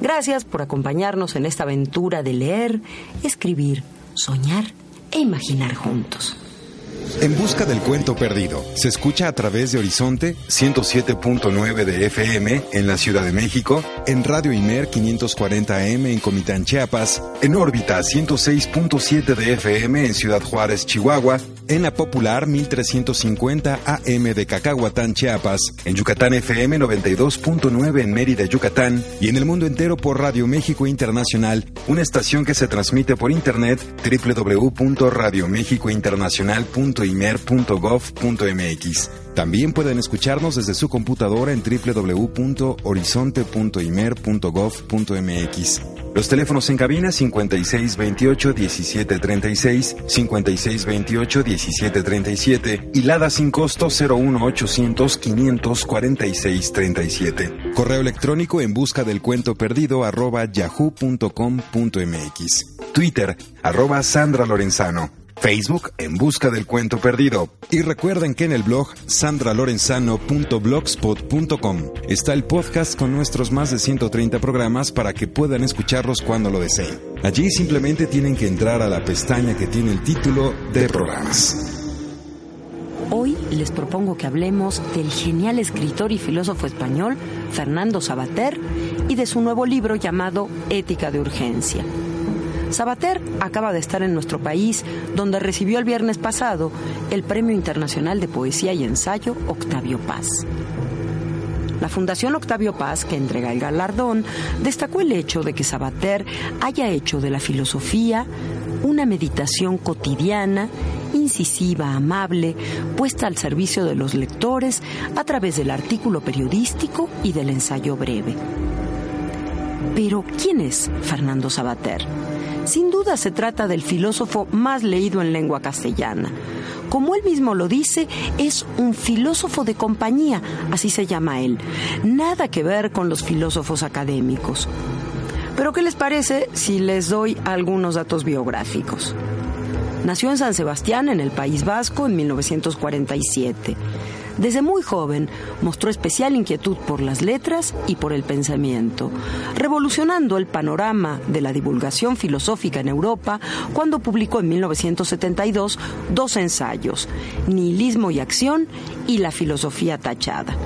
Gracias por acompañarnos en esta aventura de leer, escribir, soñar e imaginar juntos. En busca del cuento perdido. Se escucha a través de Horizonte 107.9 de FM en la Ciudad de México, en Radio Imer 540M en Comitán, Chiapas, en órbita 106.7 de FM en Ciudad Juárez, Chihuahua, en la popular 1350 AM de Cacahuatán, Chiapas, en Yucatán FM 92.9 en Mérida, Yucatán, y en el mundo entero por Radio México Internacional, una estación que se transmite por internet www.radiomexicointernacional.imer.gov.mx. También pueden escucharnos desde su computadora en www.horizonte.imer.gov.mx. Los teléfonos en cabina 5628-1736, 5628-1737 y Lada sin costo 01800-546-37. Correo electrónico en busca del cuento perdido arroba yahoo.com.mx. Twitter arroba Sandra Lorenzano. Facebook en busca del cuento perdido. Y recuerden que en el blog sandralorenzano.blogspot.com está el podcast con nuestros más de 130 programas para que puedan escucharlos cuando lo deseen. Allí simplemente tienen que entrar a la pestaña que tiene el título de programas. Hoy les propongo que hablemos del genial escritor y filósofo español Fernando Sabater y de su nuevo libro llamado Ética de Urgencia. Sabater acaba de estar en nuestro país, donde recibió el viernes pasado el Premio Internacional de Poesía y Ensayo Octavio Paz. La Fundación Octavio Paz, que entrega el galardón, destacó el hecho de que Sabater haya hecho de la filosofía una meditación cotidiana, incisiva, amable, puesta al servicio de los lectores a través del artículo periodístico y del ensayo breve. Pero, ¿quién es Fernando Sabater? Sin duda se trata del filósofo más leído en lengua castellana. Como él mismo lo dice, es un filósofo de compañía, así se llama él. Nada que ver con los filósofos académicos. Pero ¿qué les parece si les doy algunos datos biográficos? Nació en San Sebastián, en el País Vasco, en 1947. Desde muy joven mostró especial inquietud por las letras y por el pensamiento, revolucionando el panorama de la divulgación filosófica en Europa cuando publicó en 1972 dos ensayos, Nihilismo y Acción y La filosofía tachada.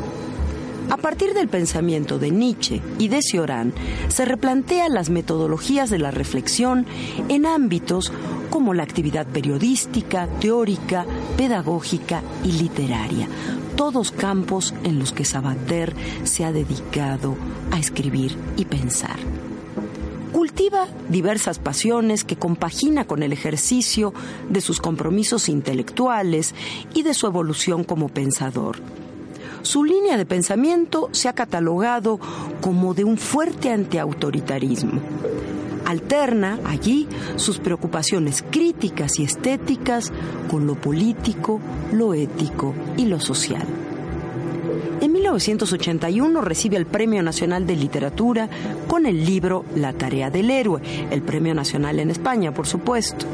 A partir del pensamiento de Nietzsche y de Cioran, se replantean las metodologías de la reflexión en ámbitos como la actividad periodística, teórica, pedagógica y literaria, todos campos en los que Sabater se ha dedicado a escribir y pensar. Cultiva diversas pasiones que compagina con el ejercicio de sus compromisos intelectuales y de su evolución como pensador. Su línea de pensamiento se ha catalogado como de un fuerte antiautoritarismo. Alterna allí sus preocupaciones críticas y estéticas con lo político, lo ético y lo social. En 1981 recibe el Premio Nacional de Literatura con el libro La tarea del héroe, el Premio Nacional en España, por supuesto.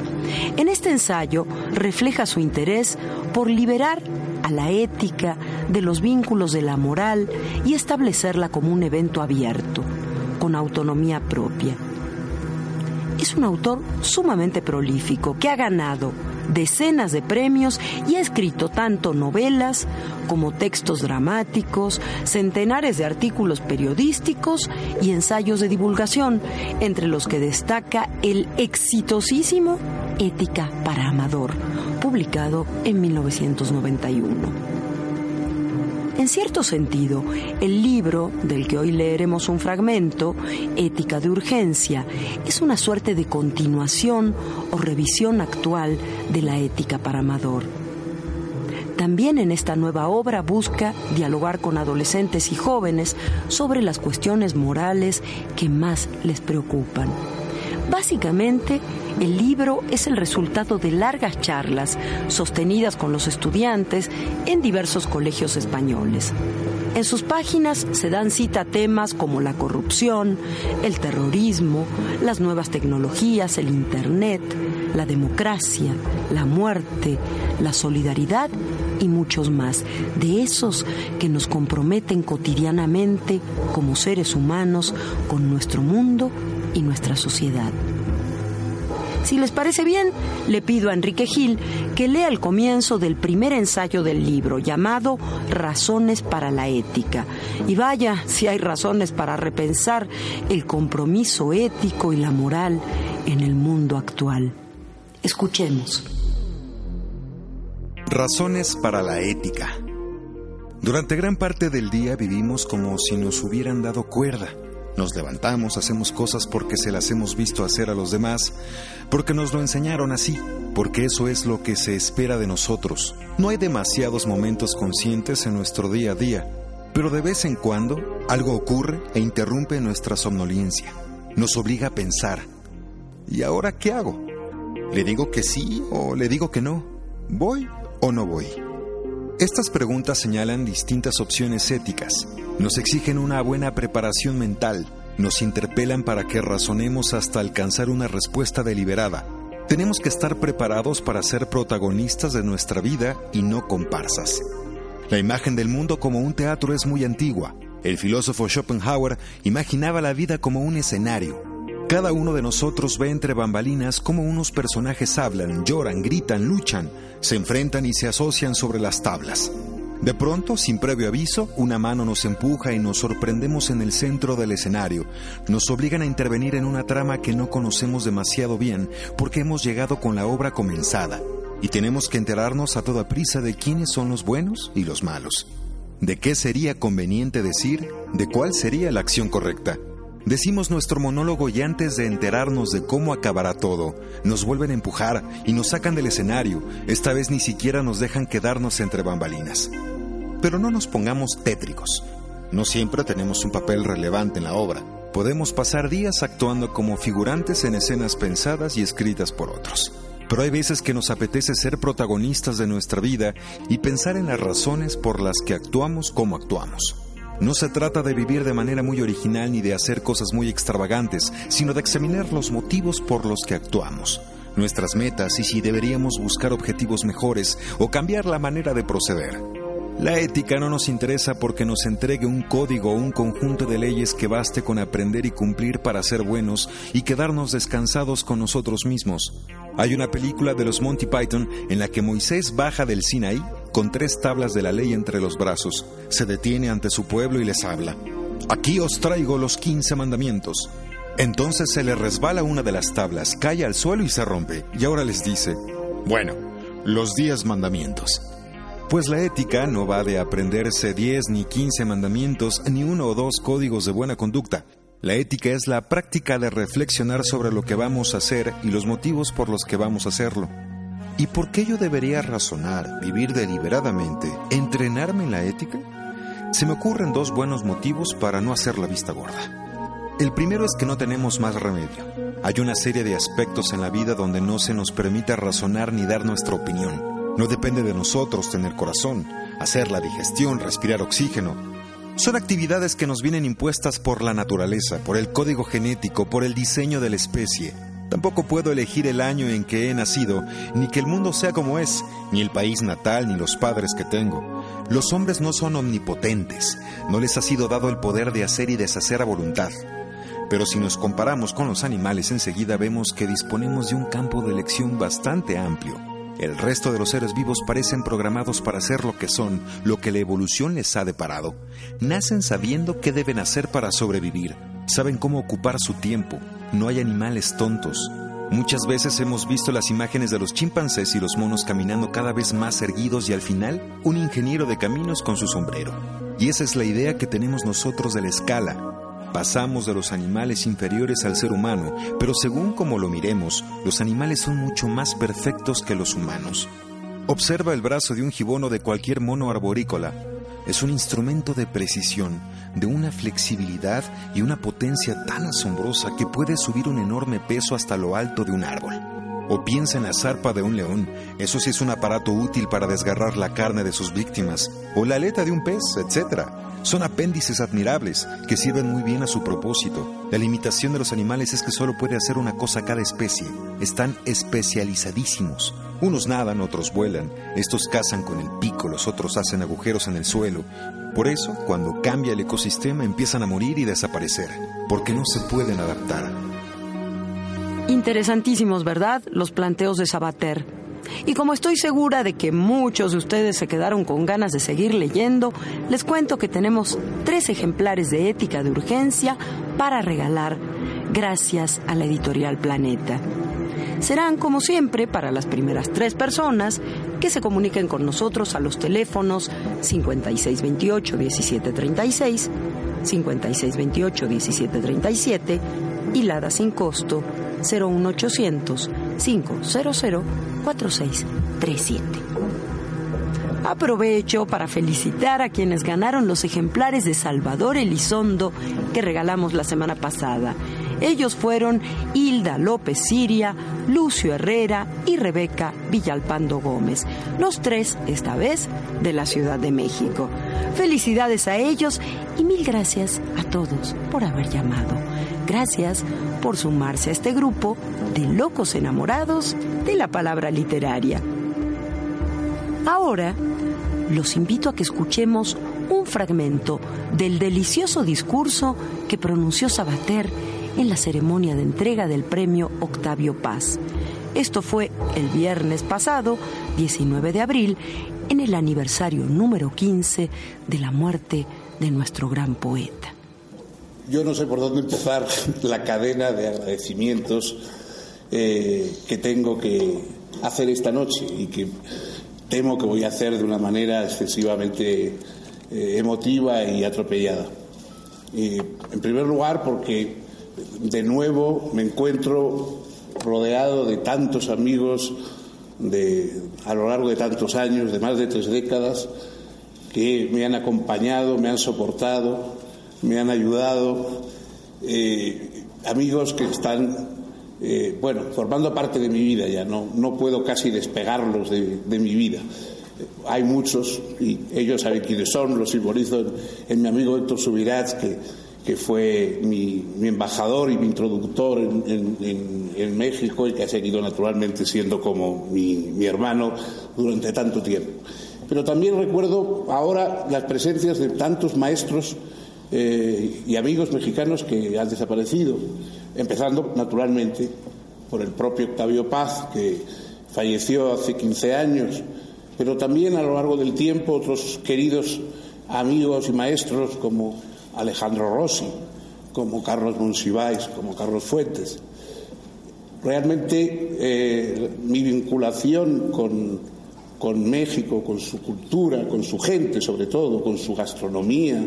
En este ensayo refleja su interés por liberar a la ética de los vínculos de la moral y establecerla como un evento abierto, con autonomía propia. Es un autor sumamente prolífico que ha ganado decenas de premios y ha escrito tanto novelas como textos dramáticos, centenares de artículos periodísticos y ensayos de divulgación, entre los que destaca el exitosísimo Ética para Amador, publicado en 1991. En cierto sentido, el libro, del que hoy leeremos un fragmento, Ética de Urgencia, es una suerte de continuación o revisión actual de la ética para Amador. También en esta nueva obra busca dialogar con adolescentes y jóvenes sobre las cuestiones morales que más les preocupan. Básicamente, el libro es el resultado de largas charlas sostenidas con los estudiantes en diversos colegios españoles. En sus páginas se dan cita temas como la corrupción, el terrorismo, las nuevas tecnologías, el Internet, la democracia, la muerte, la solidaridad y muchos más, de esos que nos comprometen cotidianamente como seres humanos con nuestro mundo y nuestra sociedad. Si les parece bien, le pido a Enrique Gil que lea el comienzo del primer ensayo del libro llamado Razones para la Ética. Y vaya si hay razones para repensar el compromiso ético y la moral en el mundo actual. Escuchemos. Razones para la ética. Durante gran parte del día vivimos como si nos hubieran dado cuerda nos levantamos, hacemos cosas porque se las hemos visto hacer a los demás, porque nos lo enseñaron así, porque eso es lo que se espera de nosotros. No hay demasiados momentos conscientes en nuestro día a día, pero de vez en cuando algo ocurre e interrumpe nuestra somnolencia. Nos obliga a pensar. ¿Y ahora qué hago? ¿Le digo que sí o le digo que no? ¿Voy o no voy? Estas preguntas señalan distintas opciones éticas, nos exigen una buena preparación mental, nos interpelan para que razonemos hasta alcanzar una respuesta deliberada. Tenemos que estar preparados para ser protagonistas de nuestra vida y no comparsas. La imagen del mundo como un teatro es muy antigua. El filósofo Schopenhauer imaginaba la vida como un escenario. Cada uno de nosotros ve entre bambalinas cómo unos personajes hablan, lloran, gritan, luchan, se enfrentan y se asocian sobre las tablas. De pronto, sin previo aviso, una mano nos empuja y nos sorprendemos en el centro del escenario. Nos obligan a intervenir en una trama que no conocemos demasiado bien porque hemos llegado con la obra comenzada y tenemos que enterarnos a toda prisa de quiénes son los buenos y los malos. ¿De qué sería conveniente decir? ¿De cuál sería la acción correcta? Decimos nuestro monólogo y antes de enterarnos de cómo acabará todo, nos vuelven a empujar y nos sacan del escenario. Esta vez ni siquiera nos dejan quedarnos entre bambalinas. Pero no nos pongamos tétricos. No siempre tenemos un papel relevante en la obra. Podemos pasar días actuando como figurantes en escenas pensadas y escritas por otros. Pero hay veces que nos apetece ser protagonistas de nuestra vida y pensar en las razones por las que actuamos como actuamos. No se trata de vivir de manera muy original ni de hacer cosas muy extravagantes, sino de examinar los motivos por los que actuamos, nuestras metas y si deberíamos buscar objetivos mejores o cambiar la manera de proceder. La ética no nos interesa porque nos entregue un código o un conjunto de leyes que baste con aprender y cumplir para ser buenos y quedarnos descansados con nosotros mismos. Hay una película de los Monty Python en la que Moisés baja del Sinaí con tres tablas de la ley entre los brazos, se detiene ante su pueblo y les habla. Aquí os traigo los quince mandamientos. Entonces se le resbala una de las tablas, cae al suelo y se rompe, y ahora les dice, bueno, los diez mandamientos. Pues la ética no va de aprenderse diez ni quince mandamientos, ni uno o dos códigos de buena conducta. La ética es la práctica de reflexionar sobre lo que vamos a hacer y los motivos por los que vamos a hacerlo. ¿Y por qué yo debería razonar, vivir deliberadamente, entrenarme en la ética? Se me ocurren dos buenos motivos para no hacer la vista gorda. El primero es que no tenemos más remedio. Hay una serie de aspectos en la vida donde no se nos permite razonar ni dar nuestra opinión. No depende de nosotros tener corazón, hacer la digestión, respirar oxígeno. Son actividades que nos vienen impuestas por la naturaleza, por el código genético, por el diseño de la especie. Tampoco puedo elegir el año en que he nacido, ni que el mundo sea como es, ni el país natal, ni los padres que tengo. Los hombres no son omnipotentes, no les ha sido dado el poder de hacer y deshacer a voluntad. Pero si nos comparamos con los animales, enseguida vemos que disponemos de un campo de elección bastante amplio. El resto de los seres vivos parecen programados para ser lo que son, lo que la evolución les ha deparado. Nacen sabiendo qué deben hacer para sobrevivir, saben cómo ocupar su tiempo. No hay animales tontos. Muchas veces hemos visto las imágenes de los chimpancés y los monos caminando cada vez más erguidos y al final un ingeniero de caminos con su sombrero. Y esa es la idea que tenemos nosotros de la escala. Pasamos de los animales inferiores al ser humano, pero según como lo miremos, los animales son mucho más perfectos que los humanos. Observa el brazo de un gibono de cualquier mono arborícola. Es un instrumento de precisión, de una flexibilidad y una potencia tan asombrosa que puede subir un enorme peso hasta lo alto de un árbol. O piensa en la zarpa de un león, eso sí es un aparato útil para desgarrar la carne de sus víctimas, o la aleta de un pez, etc. Son apéndices admirables que sirven muy bien a su propósito. La limitación de los animales es que solo puede hacer una cosa cada especie. Están especializadísimos. Unos nadan, otros vuelan. Estos cazan con el pico, los otros hacen agujeros en el suelo. Por eso, cuando cambia el ecosistema, empiezan a morir y desaparecer, porque no se pueden adaptar. Interesantísimos, ¿verdad? Los planteos de Sabater. Y como estoy segura de que muchos de ustedes se quedaron con ganas de seguir leyendo, les cuento que tenemos tres ejemplares de Ética de Urgencia para regalar gracias a la editorial Planeta. Serán, como siempre, para las primeras tres personas que se comuniquen con nosotros a los teléfonos 5628-1736, 5628-1737 y Lada sin costo 01800 500 4637. Aprovecho para felicitar a quienes ganaron los ejemplares de Salvador Elizondo que regalamos la semana pasada. Ellos fueron Hilda López Siria, Lucio Herrera y Rebeca Villalpando Gómez, los tres, esta vez, de la Ciudad de México. Felicidades a ellos y mil gracias a todos por haber llamado. Gracias por sumarse a este grupo de locos enamorados de la palabra literaria. Ahora, los invito a que escuchemos un fragmento del delicioso discurso que pronunció Sabater en la ceremonia de entrega del premio Octavio Paz. Esto fue el viernes pasado, 19 de abril, en el aniversario número 15 de la muerte de nuestro gran poeta. Yo no sé por dónde empezar la cadena de agradecimientos eh, que tengo que hacer esta noche y que temo que voy a hacer de una manera excesivamente eh, emotiva y atropellada. en primer lugar, porque de nuevo me encuentro rodeado de tantos amigos de, a lo largo de tantos años, de más de tres décadas, que me han acompañado, me han soportado, me han ayudado, eh, amigos que están, eh, bueno, formando parte de mi vida ya, no, no puedo casi despegarlos de, mi vida. Hay muchos, y ellos saben quiénes son, los simbolizo en, mi amigo Héctor Subirats, que, que fue mi, embajador y mi introductor en, México y que ha seguido naturalmente siendo como mi, hermano durante tanto tiempo. Pero también recuerdo ahora las presencias de tantos maestros eh, y amigos mexicanos que han desaparecido, empezando naturalmente por el propio Octavio Paz, que falleció hace 15 años, pero también a lo largo del tiempo otros queridos amigos y maestros como Alejandro Rossi, como Carlos Monsiváis, como Carlos Fuentes. Realmente eh, mi vinculación con, con México, con su cultura, con su gente sobre todo, con su gastronomía,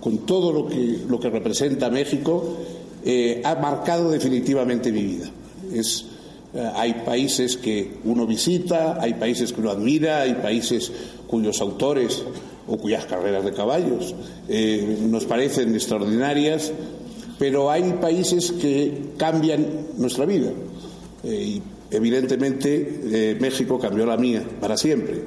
con todo lo que, lo que representa México, eh, ha marcado definitivamente mi vida. Es, eh, hay países que uno visita, hay países que uno admira, hay países cuyos autores o cuyas carreras de caballos eh, nos parecen extraordinarias, pero hay países que cambian nuestra vida. y evidentemente eh, México cambió la mía para siempre.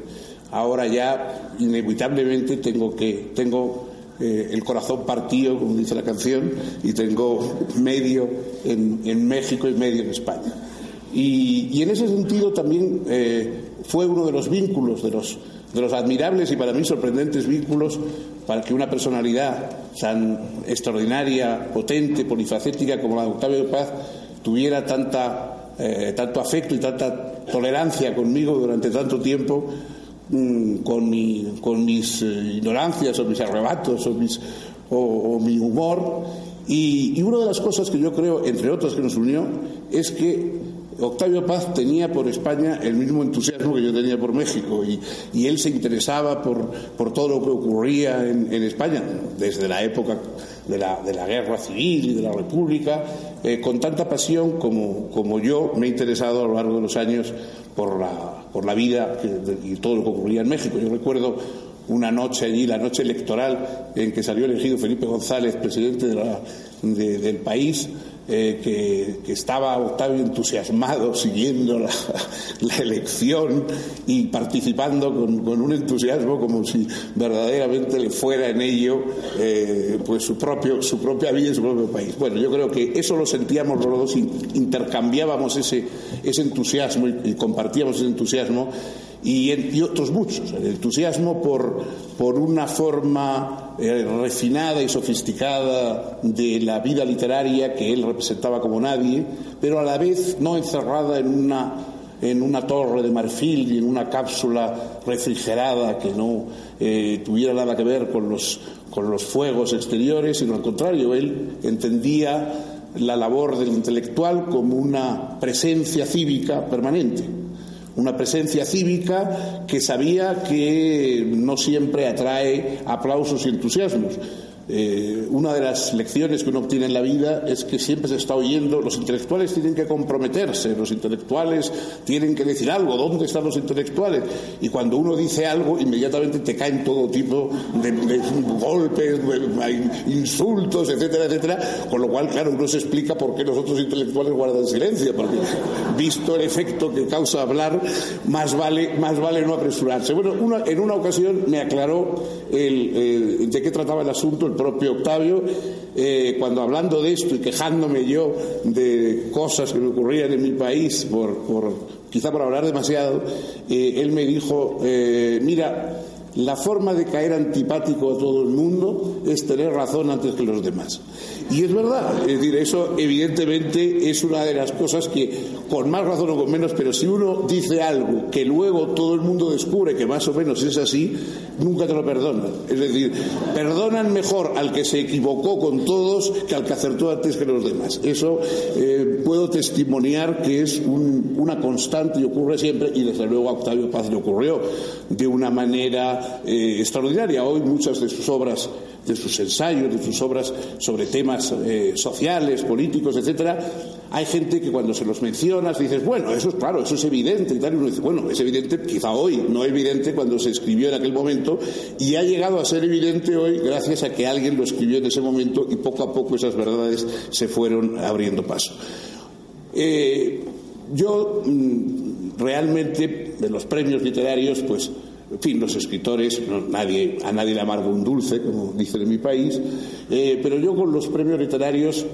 Ahora ya inevitablemente tengo que tengo eh, el corazón partido, como dice la canción, y tengo medio en, México y medio en España. Y, en ese sentido también eh, fue uno de los vínculos, de los, de los admirables y para mí sorprendentes vínculos para que una personalidad tan extraordinaria, potente, polifacética como la de Octavio Paz tuviera tanta, eh, tanto afecto y tanta tolerancia conmigo durante tanto tiempo Mm, con, mi, con mis eh, ignorancias o mis arrebatos o, mi humor. Y, una de las cosas que yo creo, entre otras que nos unió, es que Octavio Paz tenía por España el mismo entusiasmo que yo tenía por México y, él se interesaba por, por, todo lo que ocurría en, en España desde la época de la, de la, guerra civil y de la República, eh, con tanta pasión como, como yo me he interesado a lo largo de los años por la, por la vida y todo lo que ocurría en México. Yo recuerdo una noche allí, la noche electoral, en que salió elegido Felipe González, presidente del país, eh, que, estaba Octavio entusiasmado siguiendo la, elección y participando con, un entusiasmo como si verdaderamente le fuera en ello eh, pues su propio su propia vida y su propio país. Bueno, yo creo que eso lo sentíamos los dos, intercambiábamos ese, ese entusiasmo y compartíamos ese entusiasmo y, otros muchos. El entusiasmo por, por una forma eh, refinada y sofisticada de la vida literaria que él representaba como nadie, pero a la vez no encerrada en una, en una torre de marfil y en una cápsula refrigerada que no eh, tuviera nada que ver con los, con los fuegos exteriores, sino al contrario, él entendía la labor del intelectual como una presencia cívica permanente una presencia cívica que sabía que no siempre atrae aplausos y entusiasmos, eh, una de las lecciones que uno obtiene en la vida es que siempre se está oyendo, los intelectuales tienen que comprometerse, los intelectuales tienen que decir algo, ¿dónde están los intelectuales? Y cuando uno dice algo, inmediatamente te caen todo tipo de, golpes, insultos, etcétera, etcétera, con lo cual, claro, uno se explica por qué los otros intelectuales guardan silencio, porque visto el efecto que causa hablar, más vale, más vale no apresurarse. Bueno, en una ocasión me aclaró el, de qué trataba el asunto propio Octavio, eh, cuando hablando de esto y quejándome yo de cosas que me ocurrían en mi país, por, quizá por hablar demasiado, eh, él me dijo, eh, mira, la forma de caer antipático a todo el mundo es tener razón antes que los demás. Y es verdad, es decir, eso evidentemente es una de las cosas que, con más razón o con menos, pero si uno dice algo que luego todo el mundo descubre que más o menos es así, nunca te lo perdonan. Es decir, perdonan mejor al que se equivocó con todos que al que acertó antes que los demás. Eso eh, puedo testimoniar que es una constante y ocurre siempre, y desde luego a Octavio Paz le ocurrió de una manera eh, extraordinaria. Hoy muchas de sus obras de sus ensayos, de sus obras sobre temas eh, sociales, políticos, etcétera, hay gente que cuando se los mencionas dices, bueno, eso es claro, eso es evidente y uno dice, bueno, es evidente quizá hoy, no evidente cuando se escribió en aquel momento, y ha llegado a ser evidente hoy gracias a que alguien lo escribió en ese momento y poco a poco esas verdades se fueron abriendo paso. Eh, yo mm, realmente de los premios literarios, pues en fin, los escritores, a nadie le amarga un dulce, como dicen en mi país, eh, pero yo con los premios literarios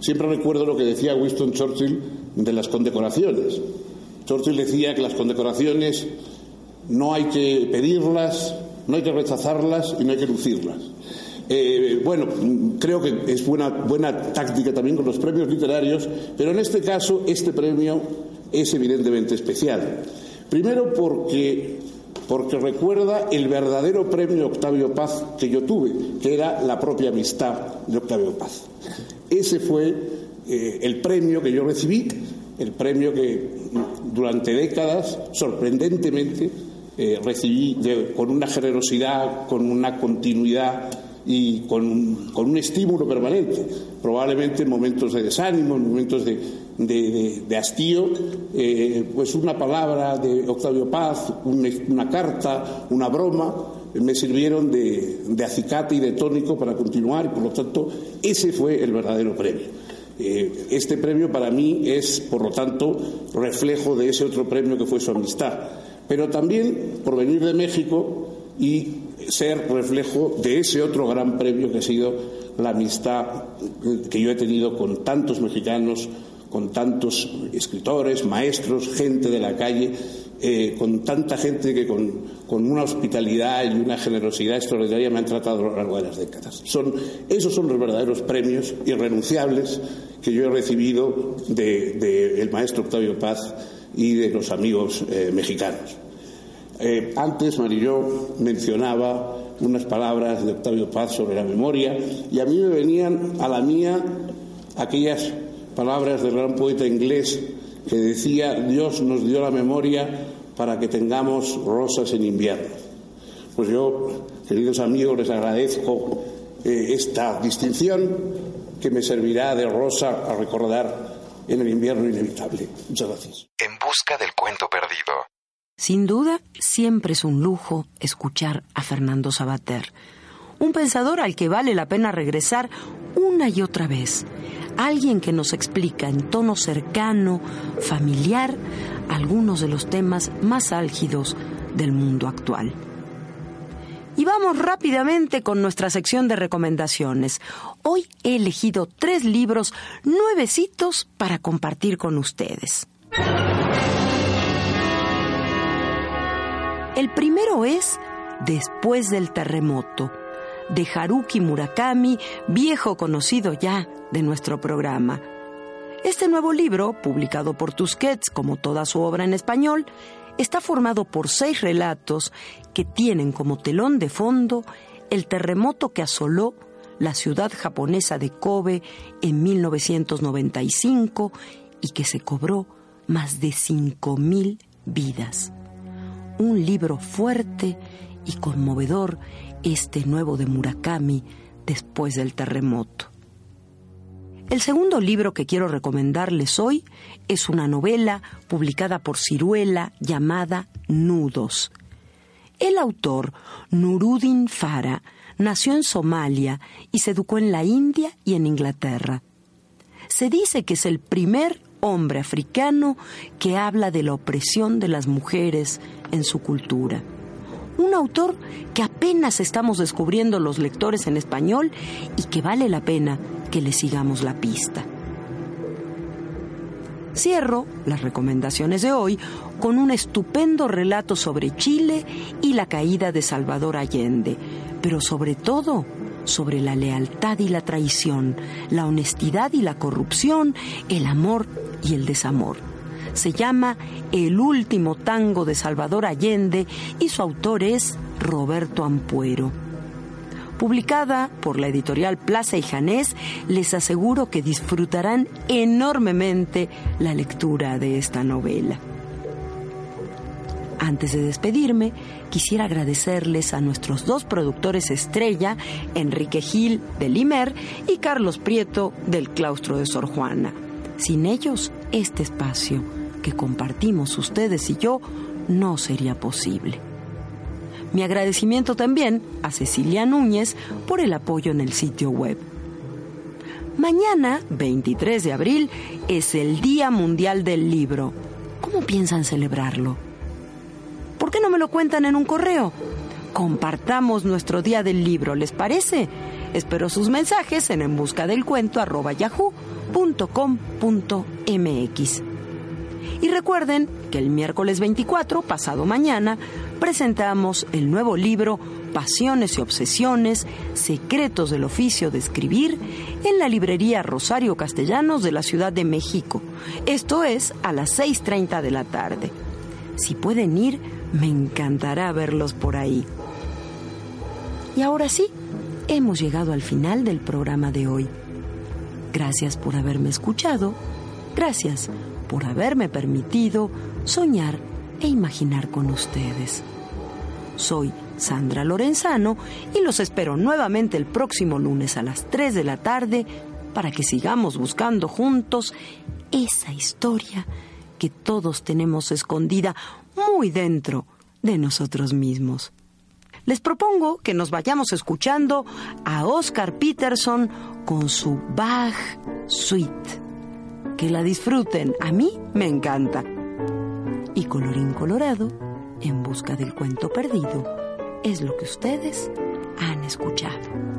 siempre recuerdo lo que decía Winston Churchill de las condecoraciones. Churchill decía que las condecoraciones no hay que pedirlas, no hay que rechazarlas y no hay que lucirlas. Eh, bueno, creo que es buena, buena táctica también con los premios literarios, pero en este caso este premio es evidentemente especial. Primero porque porque recuerda el verdadero premio Octavio Paz que yo tuve, que era la propia amistad de Octavio Paz. Ese fue eh, el premio que yo recibí, el premio que durante décadas, sorprendentemente, eh, recibí con una generosidad, con una continuidad y con, un estímulo permanente. Probablemente en momentos de desánimo, en momentos de, hastío, eh, pues una palabra de Octavio Paz, una carta, una broma, me sirvieron de, acicate y de tónico para continuar y por lo tanto ese fue el verdadero premio. Eh, este premio para mí es, por lo tanto, reflejo de ese otro premio que fue su amistad, pero también por venir de México y ser reflejo de ese otro gran premio que ha sido la amistad que yo he tenido con tantos mexicanos, con tantos escritores, maestros, gente de la calle, eh, con tanta gente que con, una hospitalidad y una generosidad extraordinaria me han tratado a lo largo de las décadas. Esos son los verdaderos premios irrenunciables que yo he recibido del maestro Octavio Paz y de los amigos eh, mexicanos. Eh, antes Marillo mencionaba unas palabras de Octavio Paz sobre la memoria y a mí me venían a la mía aquellas palabras del gran poeta inglés que decía Dios nos dio la memoria para que tengamos rosas en invierno. Pues yo, queridos amigos, les agradezco eh, esta distinción que me servirá de rosa a recordar en el invierno inevitable. Muchas gracias. En busca del cuento perdido. Sin duda, siempre es un lujo escuchar a Fernando Sabater, un pensador al que vale la pena regresar una y otra vez, alguien que nos explica en tono cercano, familiar, algunos de los temas más álgidos del mundo actual. Y vamos rápidamente con nuestra sección de recomendaciones. Hoy he elegido tres libros nuevecitos para compartir con ustedes. El primero es Después del terremoto, de Haruki Murakami, viejo conocido ya de nuestro programa. Este nuevo libro, publicado por Tusquets como toda su obra en español, está formado por seis relatos que tienen como telón de fondo el terremoto que asoló la ciudad japonesa de Kobe en 1995 y que se cobró más de 5.000 vidas un libro fuerte y conmovedor este nuevo de Murakami después del terremoto. El segundo libro que quiero recomendarles hoy es una novela publicada por Ciruela llamada Nudos. El autor, Nuruddin Farah, nació en Somalia y se educó en la India y en Inglaterra. Se dice que es el primer hombre africano que habla de la opresión de las mujeres en su cultura. Un autor que apenas estamos descubriendo los lectores en español y que vale la pena que le sigamos la pista. Cierro las recomendaciones de hoy con un estupendo relato sobre Chile y la caída de Salvador Allende, pero sobre todo sobre la lealtad y la traición, la honestidad y la corrupción, el amor y el desamor. Se llama El último tango de Salvador Allende y su autor es Roberto Ampuero. Publicada por la editorial Plaza y Janés, les aseguro que disfrutarán enormemente la lectura de esta novela. Antes de despedirme, quisiera agradecerles a nuestros dos productores estrella, Enrique Gil de Limer y Carlos Prieto del Claustro de Sor Juana. Sin ellos, este espacio que compartimos ustedes y yo no sería posible. Mi agradecimiento también a Cecilia Núñez por el apoyo en el sitio web. Mañana, 23 de abril, es el Día Mundial del Libro. ¿Cómo piensan celebrarlo? ¿Por qué no me lo cuentan en un correo? Compartamos nuestro Día del Libro, ¿les parece? Espero sus mensajes en embuscadelcuento.yahoo.com.mx. Y recuerden que el miércoles 24, pasado mañana, presentamos el nuevo libro Pasiones y Obsesiones, Secretos del Oficio de Escribir, en la librería Rosario Castellanos de la Ciudad de México. Esto es a las 6.30 de la tarde. Si pueden ir, me encantará verlos por ahí. Y ahora sí, hemos llegado al final del programa de hoy. Gracias por haberme escuchado. Gracias por haberme permitido soñar e imaginar con ustedes. Soy Sandra Lorenzano y los espero nuevamente el próximo lunes a las 3 de la tarde para que sigamos buscando juntos esa historia que todos tenemos escondida muy dentro de nosotros mismos. Les propongo que nos vayamos escuchando a Oscar Peterson con su Bach Suite. Que la disfruten, a mí me encanta. Y colorín colorado, en busca del cuento perdido, es lo que ustedes han escuchado.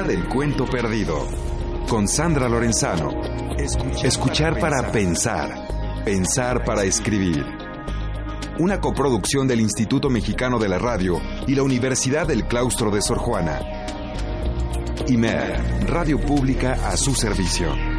Busca del cuento perdido. Con Sandra Lorenzano. Escuchar para pensar. Pensar para escribir. Una coproducción del Instituto Mexicano de la Radio y la Universidad del Claustro de Sor Juana. IMER, Radio Pública a su servicio.